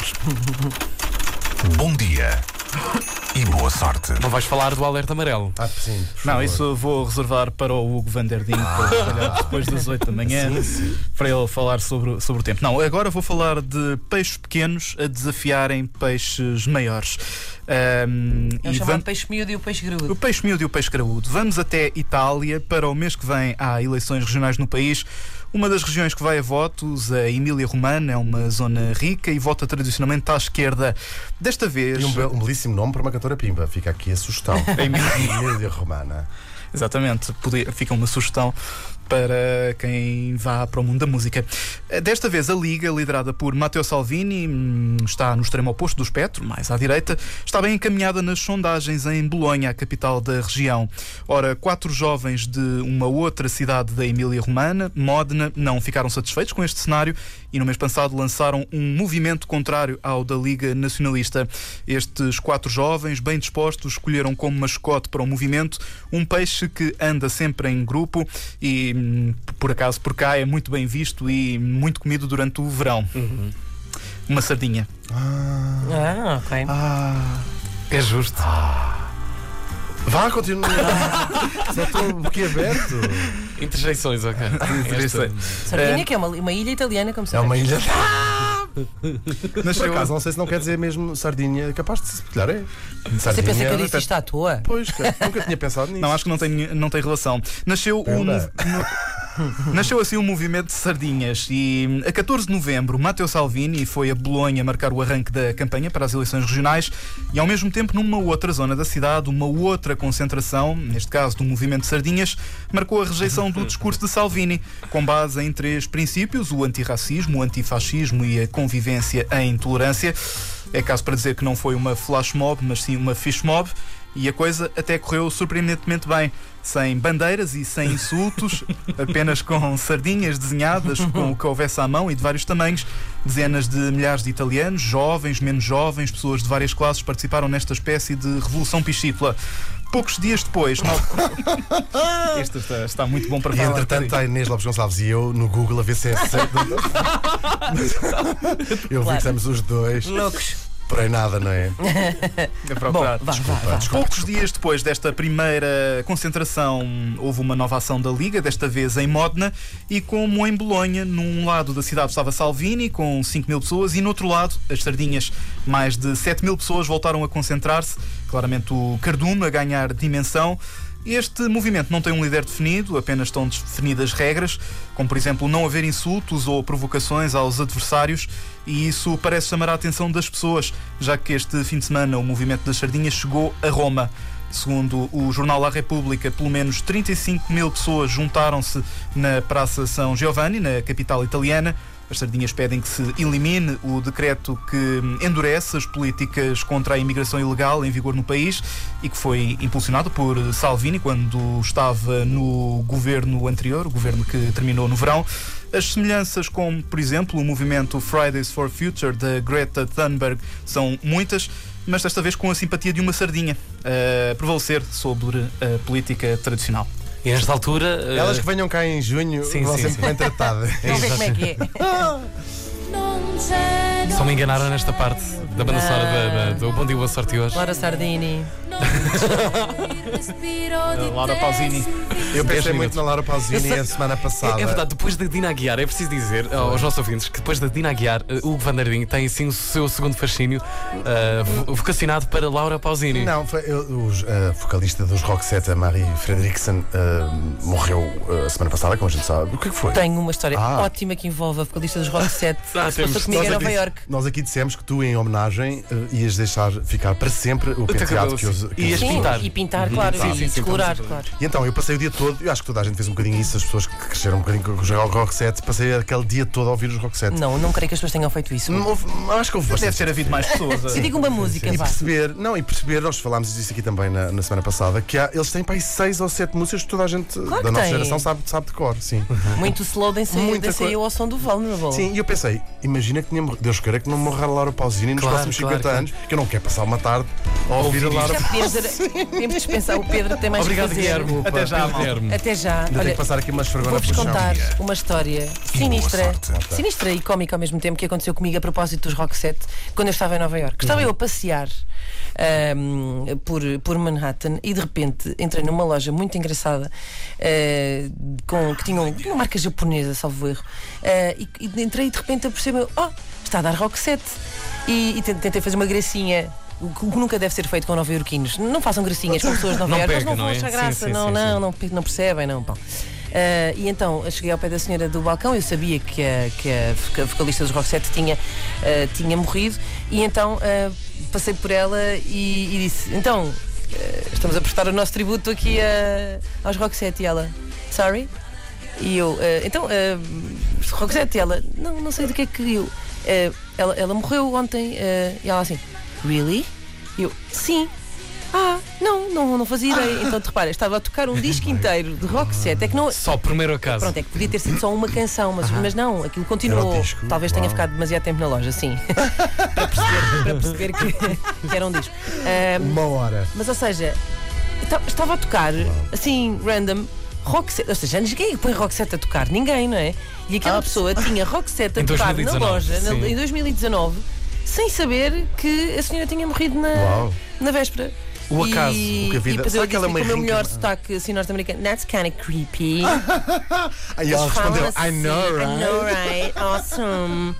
outros. Bom dia e boa sorte. Não vais falar do alerta amarelo. Ah, sim. por Não, favor. isso vou reservar para o Hugo Vanderding depois das 8 da manhã para ele falar sobre, sobre o tempo. Não, agora vou falar de peixes pequenos a desafiarem peixes maiores. É o e chamado vam- peixe miúdo e o peixe graúdo. o peixe miúdo e o peixe graúdo. Vamos até Itália. Para o mês que vem há eleições regionais no país. Uma das regiões que vai a votos, a Emília-Romana, é uma zona rica e vota tradicionalmente à esquerda. Desta vez. E um, um belíssimo nome para uma cantora pimba. Fica aqui a sugestão. Emília Romana. Exatamente, podia- fica uma sugestão para quem vá para o mundo da música. Desta vez, a Liga, liderada por Matteo Salvini, hum, está no extremo oposto do espectro, mais à direita, está bem encaminhada nas sondagens em Bolonha, a capital da região. Ora, quatro jovens de uma outra cidade da Emília-Romana, Modena, não ficaram satisfeitos com este cenário e no mês passado lançaram um movimento contrário ao da Liga Nacionalista. Estes quatro jovens, bem dispostos, escolheram como mascote para o movimento um peixe que anda sempre em grupo e, hum, por acaso, por cá é muito bem visto e muito comido durante o verão. Uma sardinha. Ah, ok. É justo. Vá, continua. Só estou boquiaberto. Interjeições, ok. Esta- Sardinha, que é uma, uma ilha italiana, como É sabes. uma ilha. Por Nasceu, acaso, não sei se não quer dizer mesmo sardinha. Capaz de se calhar é. Você pensa que eu disse isto à toa? Pois, cara, nunca tinha pensado nisso. Não, acho que não tem, não tem relação. Nasceu um, nasceu assim um movimento de sardinhas e a 14 de novembro Matteo Salvini foi a Bolonha marcar o arranque da campanha para as eleições regionais e ao mesmo tempo numa outra zona da cidade, uma outra concentração, neste caso do movimento de sardinhas, marcou a rejeição do discurso de Salvini, com base em três princípios, o antirracismo, o antifascismo e a convivência em tolerância. É caso para dizer que não foi uma flash mob, mas sim uma fish mob. E a coisa até correu surpreendentemente bem, sem bandeiras e sem insultos, apenas com sardinhas desenhadas com o que houvesse à mão e de vários tamanhos. Dezenas de milhares de italianos, jovens, menos jovens, pessoas de várias classes participaram nesta espécie de revolução pichítula. Poucos dias depois, no... este está, está muito bom para E falar. entretanto está a Inês Lopes Gonçalves e eu no Google a ver se é certo. eu vi que estamos os dois. Loucos. Porém, nada, não é? a procurar. Bom, vá, vá, vá. Poucos dias depois desta primeira concentração, houve uma nova ação da Liga, desta vez em Modena, e como em Bolonha, num lado da cidade estava Salvini, com 5 mil pessoas, e no outro lado, as Sardinhas, mais de 7 mil pessoas voltaram a concentrar-se. Claramente o cardume a ganhar dimensão. Este movimento não tem um líder definido, apenas estão definidas regras, como por exemplo não haver insultos ou provocações aos adversários, e isso parece chamar a atenção das pessoas, já que este fim de semana o movimento das sardinhas chegou a Roma. Segundo o jornal La República, pelo menos 35 mil pessoas juntaram-se na Praça São Giovanni, na capital italiana. As sardinhas pedem que se elimine o decreto que endurece as políticas contra a imigração ilegal em vigor no país e que foi impulsionado por Salvini quando estava no governo anterior, o governo que terminou no verão. As semelhanças com, por exemplo, o movimento Fridays for Future da Greta Thunberg são muitas, mas desta vez com a simpatia de uma sardinha a prevalecer sobre a política tradicional. E nesta altura. eh, Elas que venham cá em junho Sim, vão sim, sempre sim. bem tratadas. Vamos ver como é que é. Só me enganaram nesta parte da banda sonora da- da- do Bom Dia Boa Sorte hoje. Laura Sardini. Laura Pausini. Eu pensei Dez muito minutos. na Laura Pausini a semana passada. É, é verdade, depois da Dina Aguiar, é preciso dizer aos nossos ouvintes que depois da Dina Aguiar, eh, Hugo Vanderding tem assim o seu segundo fascínio eh, vo- vocacionado para Laura Pausini. Não, foi, eu- os, a vocalista dos Roxette, a Marie Fredriksson, ah, morreu a semana passada, como a gente sabe. O que é que foi? Tenho uma história Ah. ótima que envolve a vocalista dos Rock 7. Ah, temos. comigo em Nova York. Nós aqui dissemos que tu, em homenagem, ah, ias deixar ficar para sempre o penteado que os. sim. que Ias pintar. e pintar, claro, Sim, e sim, sim, descolorar, claro. E então, eu passei o dia todo, eu acho que toda a gente fez um bocadinho isso, as pessoas que cresceram um bocadinho com os Rock Set, passei aquele dia todo a ouvir os Rock Set. Não, não creio que as pessoas tenham feito isso. Houve- acho que houve Deve bastante. ter havido mais pessoas. a- Se diga uma música, E vá. perceber, não, e perceber, nós falámos disso aqui também na, na semana passada, que há, eles têm para aí seis ou sete músicas que toda a gente que da nossa tem. geração sabe, sabe de cor, sim. Muito slow, dancei, Muita eu ao som do Vulnerable. Sim, e eu pensei, imagina que tinha morrido, Deus quero é que não morra a Laura Pausini nos Claro, próximos claro, 50 claro. anos, que eu não quero passar uma tarde a ouvir a Laura. Podíamos, dizer- podíamos dispensar o Pedro, tem mais Obrigado, que fazer. Guilherme. Até já. Guilherme. Até já. Ainda tenho que passar aqui uma esfregona Vou-vos contar uma história sinistra, sinistra e cómica ao mesmo tempo que aconteceu comigo a propósito dos Rock Set quando eu estava em Nova York. Estava eu a passear ahm, por, por Manhattan e de repente entrei numa loja muito engraçada ah, com, que tinha um- uma marca japonesa, salvo erro, Ah, e, e entrei e de repente eu percebo, oh, está a dar Rock Set. E, e tentei fazer uma gracinha. O que nunca deve ser feito com nova-iorquinos. Não façam gracinhas com pessoas de Nova Não Iorque, eles não vão não é? achar graça. sim, não, sim, não, sim. não, não percebem, não. Bom. Ah, e então cheguei ao pé da senhora do balcão, eu sabia que a, que a voca- vocalista dos Rock Set tinha, ah, tinha morrido, e então ah, passei por ela e, e disse: Então, estamos a prestar o nosso tributo aqui a- aos Set. E ela: Sorry? E eu: "Ah, Então, uh, Set? E ela: Não, não sei do que é que eu. Ah, ela, ela morreu ontem, ah, e ela assim: Really? E eu: Sim. Ah, não, não, não fazia ideia. Então, te repara, estava a tocar um disco inteiro de rock set. É que não. Só primeiro acaso. Pronto, é que podia ter sido só uma canção, mas, mas não, aquilo continuou. O disco? Talvez tenha Uau. ficado demasiado tempo na loja, sim. para perceber, para perceber que, que era um disco. Uma hora. mas, ou seja, esta- estava a tocar, assim, random, rock set. Ou seja, quem é que põe rock set a tocar? Ninguém, não é? E aquela pessoa tinha rock set a tocar 2019, na loja, na- em 2019, sem saber que a senhora tinha morrido na, Uau. na véspera. O acaso, E, o que a vida- e depois Será eu que ela é disse uma com o meu melhor sotaque assim norte-americano. That's kind of creepy. Aí ela respondeu: I know, I right? know, right? Awesome.